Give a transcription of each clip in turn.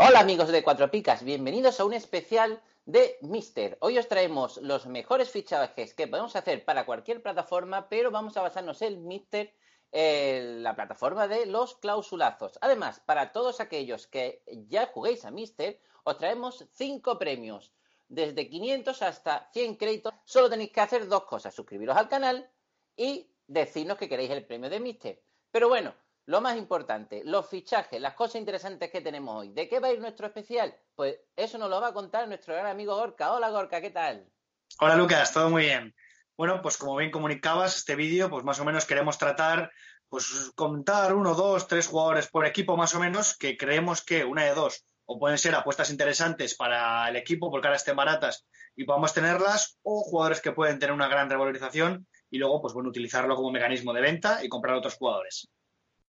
Hola amigos de Cuatro Picas, bienvenidos a un especial de Mister. Hoy os traemos los mejores fichajes que podemos hacer para cualquier plataforma, pero vamos a basarnos en Mister, en la plataforma de los clausulazos. Además, para todos aquellos que ya juguéis a Mister, os traemos cinco premios, desde 500 hasta 100 créditos. Solo tenéis que hacer dos cosas, suscribiros al canal y decirnos que queréis el premio de Mister. Pero bueno, lo más importante, los fichajes, las cosas interesantes que tenemos hoy. ¿De qué va a ir nuestro especial? Pues eso nos lo va a contar nuestro gran amigo Gorka. Hola Gorka, ¿qué tal? Hola Lucas, todo muy bien. Bueno, pues como bien comunicabas, este vídeo, pues más o menos queremos tratar, pues contar uno, dos, tres jugadores por equipo más o menos, que creemos que una de dos, o pueden ser apuestas interesantes para el equipo porque ahora estén baratas y podamos tenerlas, o jugadores que pueden tener una gran revalorización y luego, pues bueno, utilizarlo como mecanismo de venta y comprar otros jugadores.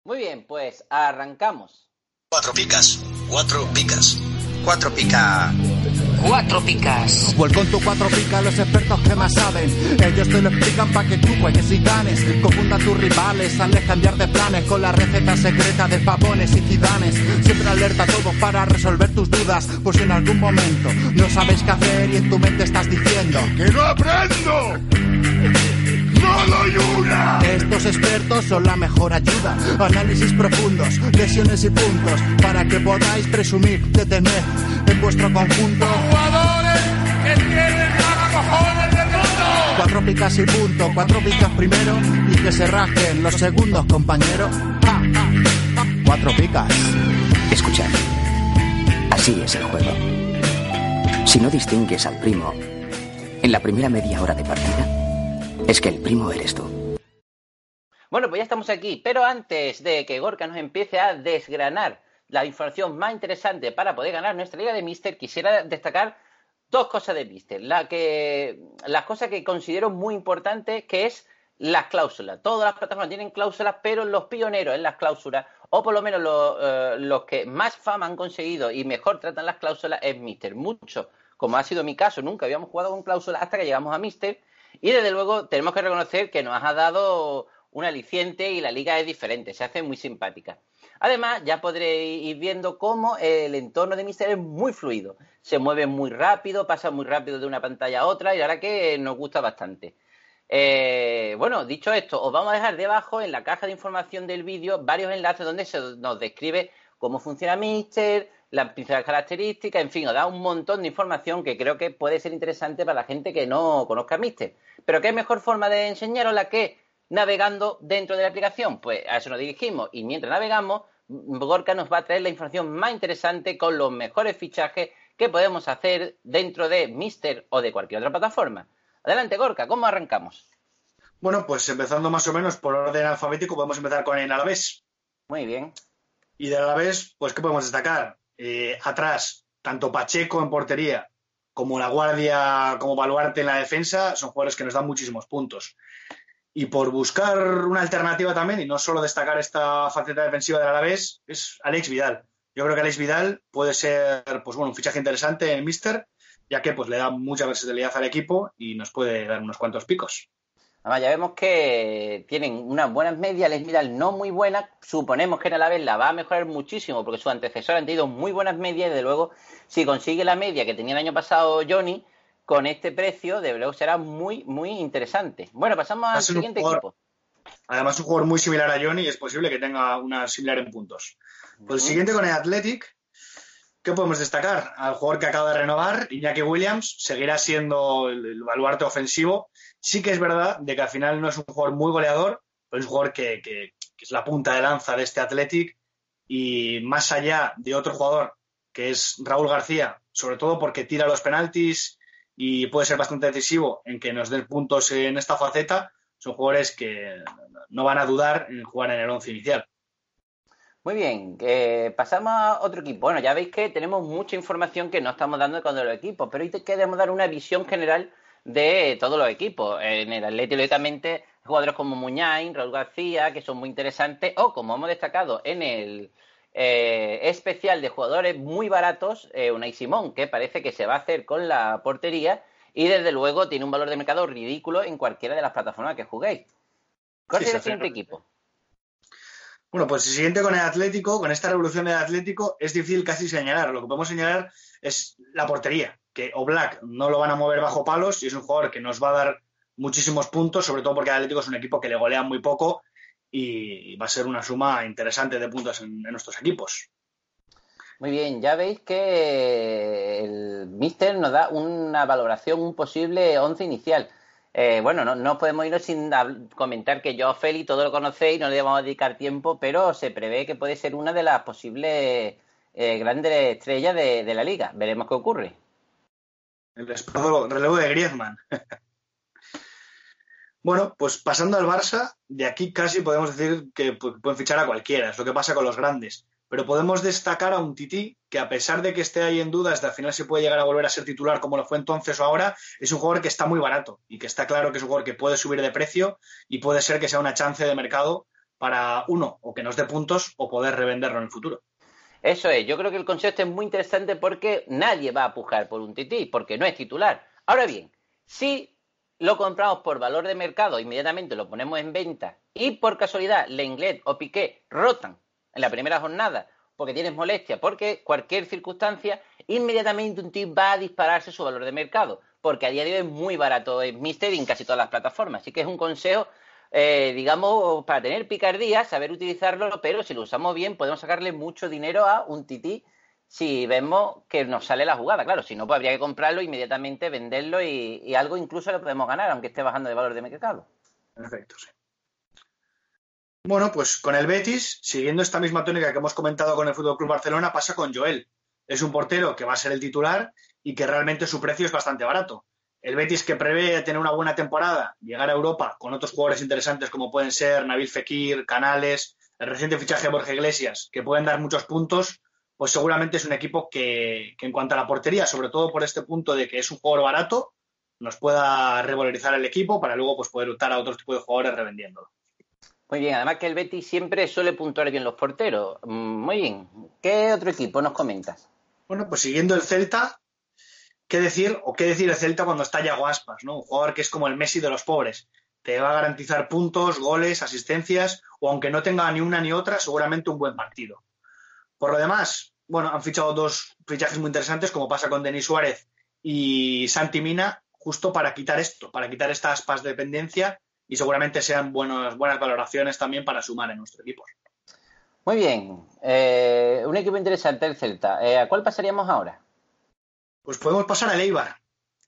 Muy bien, pues arrancamos. Cuatro picas, cuatro picas, cuatro pica. Cuatro picas. O el conto cuatro picas, los expertos que más saben. Ellos te lo explican para que tú juegues y ganes. Confunda a tus rivales, hazles cambiar de planes con la receta secreta de pavones y cidanes. Siempre alerta a todos para resolver tus dudas. Por si en algún momento no sabes qué hacer y en tu mente estás diciendo ¡Que no aprendo! ¡No doy una! Estos expertos son la mejor ayuda. Análisis profundos, lesiones y puntos. Para que podáis presumir de tener en vuestro conjunto. ¡Jugadores que tienen más cojones del mundo! Cuatro picas y punto, cuatro picas primero y que se rasquen los segundos, compañero. Ja, ja, ja. Cuatro picas. Escuchad. Así es el juego. Si no distingues al primo en la primera media hora de partida, es que el primo eres tú. Bueno, pues ya estamos aquí, pero antes de que Gorka nos empiece a desgranar la información más interesante para poder ganar nuestra liga de Mister, quisiera destacar dos cosas de Mister. La que, las cosas que considero muy importantes, que es las cláusulas. Todas las plataformas tienen cláusulas, pero los pioneros en las cláusulas, o por lo menos los, eh, los que más fama han conseguido y mejor tratan las cláusulas, es Mister. Mucho, como ha sido mi caso, nunca habíamos jugado con cláusulas hasta que llegamos a Mister. Y desde luego tenemos que reconocer que nos ha dado un aliciente y la liga es diferente, se hace muy simpática. Además, ya podréis ir viendo cómo el entorno de Mister es muy fluido. Se mueve muy rápido, pasa muy rápido de una pantalla a otra y la que nos gusta bastante. Eh, bueno, dicho esto, os vamos a dejar debajo en la caja de información del vídeo varios enlaces donde se nos describe cómo funciona Mister, las principales características, en fin, os da un montón de información que creo que puede ser interesante para la gente que no conozca Mister. Pero ¿qué mejor forma de enseñarosla que navegando dentro de la aplicación? Pues a eso nos dirigimos y mientras navegamos, Gorka nos va a traer la información más interesante con los mejores fichajes que podemos hacer dentro de Mister o de cualquier otra plataforma. Adelante, Gorka, ¿cómo arrancamos? Bueno, pues empezando más o menos por orden alfabético, podemos empezar con el Alavés. Muy bien. Y del Alavés, pues, ¿qué podemos destacar? Eh, atrás, tanto Pacheco en portería como la Guardia, como Baluarte en la defensa, son jugadores que nos dan muchísimos puntos. Y por buscar una alternativa también, y no solo destacar esta faceta defensiva del Alavés, es Alex Vidal. Yo creo que Alex Vidal puede ser, pues bueno, un fichaje interesante en Mister, ya que pues le da mucha versatilidad al equipo y nos puede dar unos cuantos picos. Además, ya vemos que tienen unas buenas medias, Les Vidal no muy buenas. Suponemos que en la vez la va a mejorar muchísimo porque sus antecesores han tenido muy buenas medias y, desde luego, si consigue la media que tenía el año pasado Johnny, con este precio, de luego será muy, muy interesante. Bueno, pasamos al siguiente jugador, equipo. Además, un jugador muy similar a Johnny y es posible que tenga una similar en puntos. Pues el siguiente con el Athletic, ¿qué podemos destacar? Al jugador que acaba de renovar, Iñaki Williams, seguirá siendo el, baluarte ofensivo. Sí que es verdad de que al final no es un jugador muy goleador, pero es un jugador que, que, que es la punta de lanza de este Athletic y más allá de otro jugador que es Raúl García, sobre todo porque tira los penaltis y puede ser bastante decisivo en que nos den puntos en esta faceta, son jugadores que no van a dudar en jugar en el once inicial. Muy bien, eh, pasamos a otro equipo. Bueno, ya veis que tenemos mucha información que no estamos dando con los equipos, pero hoy queremos dar una visión general de todos los equipos. En el Atlético, lógicamente, jugadores como Muñain, Raúl García, que son muy interesantes, o como hemos destacado en el eh, especial de jugadores muy baratos, eh, Unai Simón, que parece que se va a hacer con la portería y desde luego tiene un valor de mercado ridículo en cualquiera de las plataformas que juguéis. ¿Cuál es el siguiente equipo? Bueno, pues el siguiente con el Atlético, con esta revolución del Atlético, es difícil casi señalar. Lo que podemos señalar es la portería, que Oblak no lo van a mover bajo palos y es un jugador que nos va a dar muchísimos puntos, sobre todo porque el Atlético es un equipo que le golea muy poco y va a ser una suma interesante de puntos en, nuestros equipos. Muy bien, ya veis que el Mister nos da una valoración, un posible once inicial. Eh, bueno, no, podemos irnos sin comentar que yo, Feli, todo lo conocéis, no le vamos a dedicar tiempo, pero se prevé que puede ser una de las posibles eh, grandes estrellas de, la liga. Veremos qué ocurre. El relevo de Griezmann. bueno, pues pasando al Barça, de aquí casi podemos decir que pueden fichar a cualquiera, es lo que pasa con los grandes pero podemos destacar a un Tití que a pesar de que esté ahí en dudas de al final se puede llegar a volver a ser titular como lo fue entonces o ahora, es un jugador que está muy barato y que está claro que es un jugador que puede subir de precio y puede ser que sea una chance de mercado para uno, o que nos dé puntos o poder revenderlo en el futuro. Eso es, yo creo que el concepto es muy interesante porque nadie va a pujar por un Tití, porque no es titular. Ahora bien, si lo compramos por valor de mercado, inmediatamente lo ponemos en venta y por casualidad Lenglet o Piqué rotan en la primera jornada porque tienes molestia, porque cualquier circunstancia, inmediatamente un tip va a dispararse su valor de mercado, porque a día de hoy es muy barato en Mister en casi todas las plataformas. Así que es un consejo, eh, digamos, para tener picardía, saber utilizarlo, pero si lo usamos bien podemos sacarle mucho dinero a un tití si vemos que nos sale la jugada. Claro, si no, pues habría que comprarlo inmediatamente, venderlo y, y algo incluso lo podemos ganar, aunque esté bajando de valor de mercado. Perfecto, sí. Bueno, pues con el Betis, siguiendo esta misma tónica que hemos comentado con el Fútbol Club Barcelona, pasa con Joel. Es un portero que va a ser el titular y que realmente su precio es bastante barato. El Betis que prevé tener una buena temporada, llegar a Europa con otros jugadores interesantes como pueden ser Nabil Fekir, Canales, el reciente fichaje de Borja Iglesias, que pueden dar muchos puntos, pues seguramente es un equipo que, en cuanto a la portería, sobre todo por este punto de que es un jugador barato, nos pueda revalorizar el equipo para luego pues, poder optar a otro tipo de jugadores revendiéndolo. Muy bien, además que el Betis siempre suele puntuar bien los porteros. Mm, muy bien. ¿Qué otro equipo nos comentas? Bueno, pues siguiendo el Celta, ¿qué decir o qué decir el Celta cuando está Yago Aspas, ¿no? Un jugador que es como el Messi de los pobres. Te va a garantizar puntos, goles, asistencias, o aunque no tenga ni una ni otra, seguramente un buen partido. Por lo demás, bueno, han fichado dos fichajes muy interesantes, como pasa con Denis Suárez y Santi Mina, justo para quitar esto, para quitar esta aspas de dependencia y seguramente sean buenas valoraciones también para sumar en nuestro equipo. Muy bien, eh, un equipo interesante el Celta. Eh, ¿A cuál pasaríamos ahora? Pues podemos pasar al Eibar.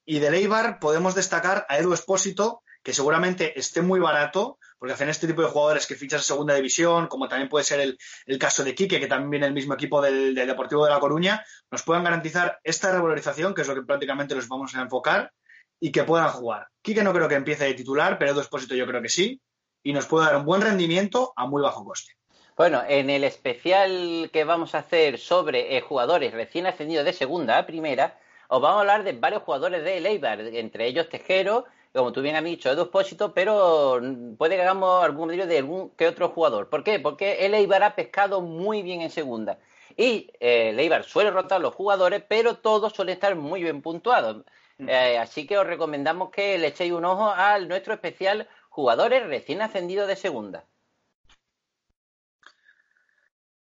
Y del Eibar podemos destacar a Edu Espósito, que seguramente esté muy barato, porque hacen este tipo de jugadores que fichas a segunda división, como también puede ser el, caso de Quique, que también viene el mismo equipo del, del, Deportivo de La Coruña, nos puedan garantizar esta revalorización, que es lo que prácticamente nos vamos a enfocar, y que puedan jugar. Quique no creo que empiece de titular, pero Edu Espósito yo creo que sí, y nos puede dar un buen rendimiento a muy bajo coste. Bueno, en el especial que vamos a hacer sobre eh, jugadores recién ascendidos de segunda a primera, os vamos a hablar de varios jugadores de Eibar, entre ellos Tejero, como tú bien has dicho, Edu Espósito, pero puede que hagamos algún comentario de algún que otro jugador. ¿Por qué? Porque el Eibar ha pescado muy bien en segunda. Y eh, Eibar suele rotar los jugadores, pero todos suelen estar muy bien puntuados. Eh, así que os recomendamos que le echéis un ojo al nuestro especial jugadores recién ascendidos de segunda.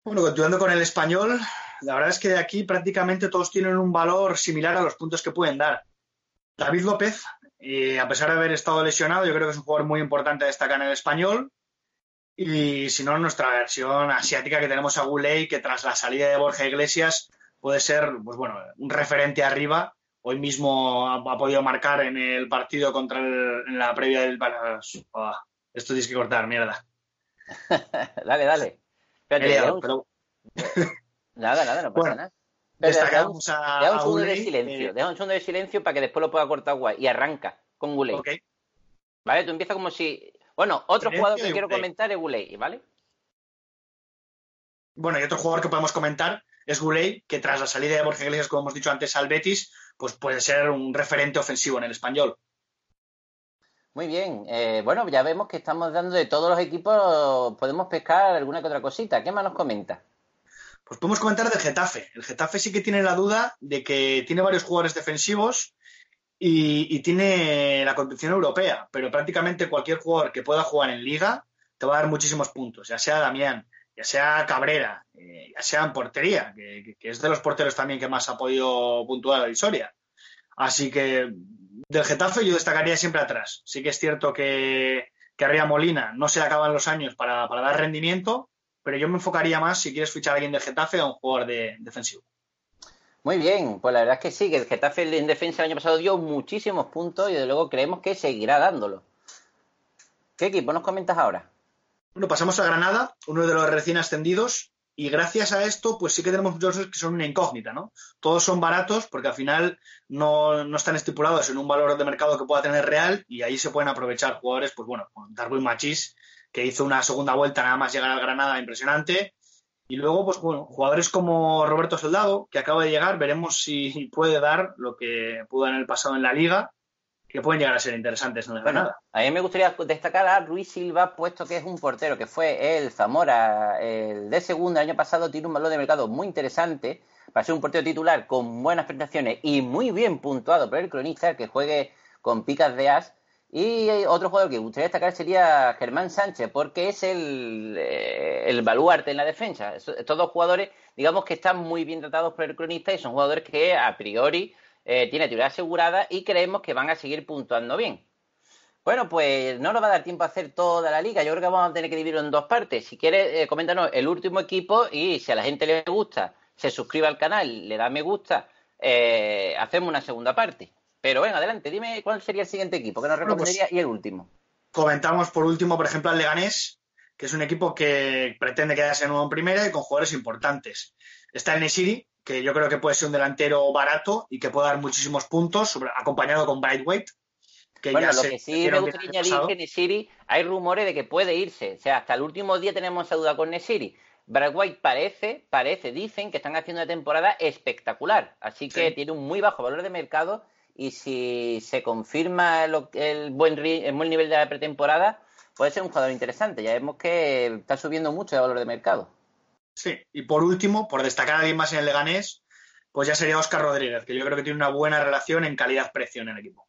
Bueno, continuando con el español, la verdad es que de aquí prácticamente todos tienen un valor similar a los puntos que pueden dar. David López, a pesar de haber estado lesionado, yo creo que es un jugador muy importante a destacar en el español. Y si no, nuestra versión asiática que tenemos a Guley, que tras la salida de Borja Iglesias puede ser, pues bueno, un referente arriba hoy mismo ha, podido marcar en el partido contra el, en la previa del oh, esto tienes que cortar, mierda. dale, dale. nada, nada, no pasa nada. destacamos a, un segundo de silencio, eh, deja un segundo de silencio para que después lo pueda cortar guay y arranca con Guley. Vale, tú empiezas como si. Bueno, otro jugador que quiero comentar es Guley, ¿vale? Bueno, y otro jugador que podemos comentar es Guley, que tras la salida de Borja Iglesias, como hemos dicho antes, al Betis, pues puede ser un referente ofensivo en el español. Muy bien, eh, bueno, ya vemos que estamos dando de todos los equipos, podemos pescar alguna que otra cosita. ¿Qué más nos comenta? Pues podemos comentar del Getafe. El Getafe sí que tiene la duda de que tiene varios jugadores defensivos y, tiene la competición europea, pero prácticamente cualquier jugador que pueda jugar en liga te va a dar muchísimos puntos, ya sea Damián, ya sea Cabrera, eh, ya sea en portería, que, es de los porteros también que más ha podido puntuar la historia. Así que del Getafe yo destacaría siempre atrás. Sí que es cierto que, que Molina no se acaban los años para, dar rendimiento, pero yo me enfocaría más si quieres fichar a alguien del Getafe a un jugador de, defensivo. Muy bien, pues la verdad es que sí, que el Getafe en defensa el año pasado dio muchísimos puntos y desde luego creemos que seguirá dándolo. ¿Qué equipo nos comentas ahora? Bueno, pasamos a Granada, uno de los recién ascendidos, y gracias a esto, pues sí que tenemos muchos que son una incógnita, ¿no? Todos son baratos porque al final no, no, están estipulados en un valor de mercado que pueda tener real y ahí se pueden aprovechar jugadores, pues bueno, Darwin Machís, que hizo una segunda vuelta nada más llegar al Granada impresionante, y luego, pues bueno, jugadores como Roberto Soldado, que acaba de llegar, veremos si puede dar lo que pudo en el pasado en la liga, que pueden llegar a ser interesantes en el Granada. A mí me gustaría destacar a Ruiz Silva, puesto que es un portero que fue el Zamora, el de segundo el año pasado, tiene un valor de mercado muy interesante para ser un portero titular con buenas prestaciones y muy bien puntuado por el cronista, que juegue con picas de as y otro jugador que gustaría destacar sería Germán Sánchez, porque es el, eh, el baluarte en la defensa. Estos dos jugadores, digamos que están muy bien tratados por el cronista y son jugadores que a priori eh, tienen titular asegurada y creemos que van a seguir puntuando bien. Bueno, pues no nos va a dar tiempo a hacer toda la liga. Yo creo que vamos a tener que dividirlo en dos partes. Si quieres, eh, coméntanos el último equipo y si a la gente le gusta, se suscribe al canal, le da me gusta, hacemos una segunda parte. Pero bueno, adelante, dime cuál sería el siguiente equipo que nos pues recomendaría y el último. Comentamos por último, por ejemplo, al Leganés, que es un equipo que pretende quedarse nuevo en primera y con jugadores importantes. Está el Nesiri, que yo creo que puede ser un delantero barato y que puede dar muchísimos puntos, acompañado con Brightweight. Que bueno, lo que sí me gustaría añadir es que Nesiri, hay rumores de que puede irse. O sea, hasta el último día tenemos esa duda con Nesiri. White parece, parece, dicen que están haciendo una temporada espectacular. Así que tiene un muy bajo valor de mercado y si se confirma el, buen, el buen nivel de la pretemporada, puede ser un jugador interesante. Ya vemos que está subiendo mucho de valor de mercado. Sí, y por último, por destacar a alguien más en el Leganés, pues ya sería Oscar Rodríguez, que yo creo que tiene una buena relación en calidad-precio en el equipo.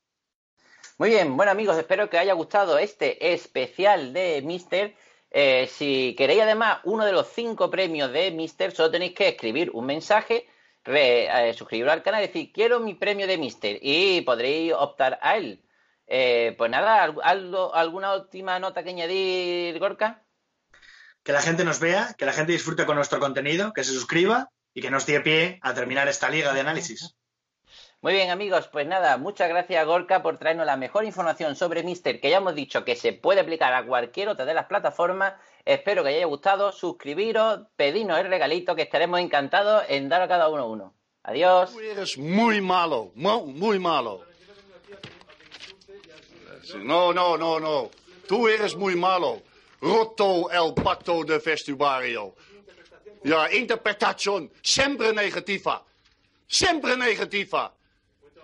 Muy bien, bueno amigos, espero que haya gustado este especial de Mister. Eh, si queréis además uno de los cinco premios de Mister, solo tenéis que escribir un mensaje eh, suscribiros al canal y decir, quiero mi premio de Mister y podréis optar a él. Eh, pues nada, ¿algo, ¿alguna última nota que añadir, Gorka? Que la gente nos vea, que la gente disfrute con nuestro contenido, que se suscriba y que nos dé pie a terminar esta liga de análisis. Muy bien, amigos, pues nada, muchas gracias Gorka por traernos la mejor información sobre Mister, que ya hemos dicho que se puede aplicar a cualquier otra de las plataformas. Espero que os haya gustado, suscribiros, pedidnos el regalito, que estaremos encantados en dar a cada uno uno. Adiós. Tú eres muy malo, muy malo. No, no, no, no. Tú eres muy malo. Roto el pacto de vestuario. Ja, interpretación siempre negativa. Siempre negativa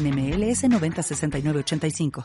NMLS 906985.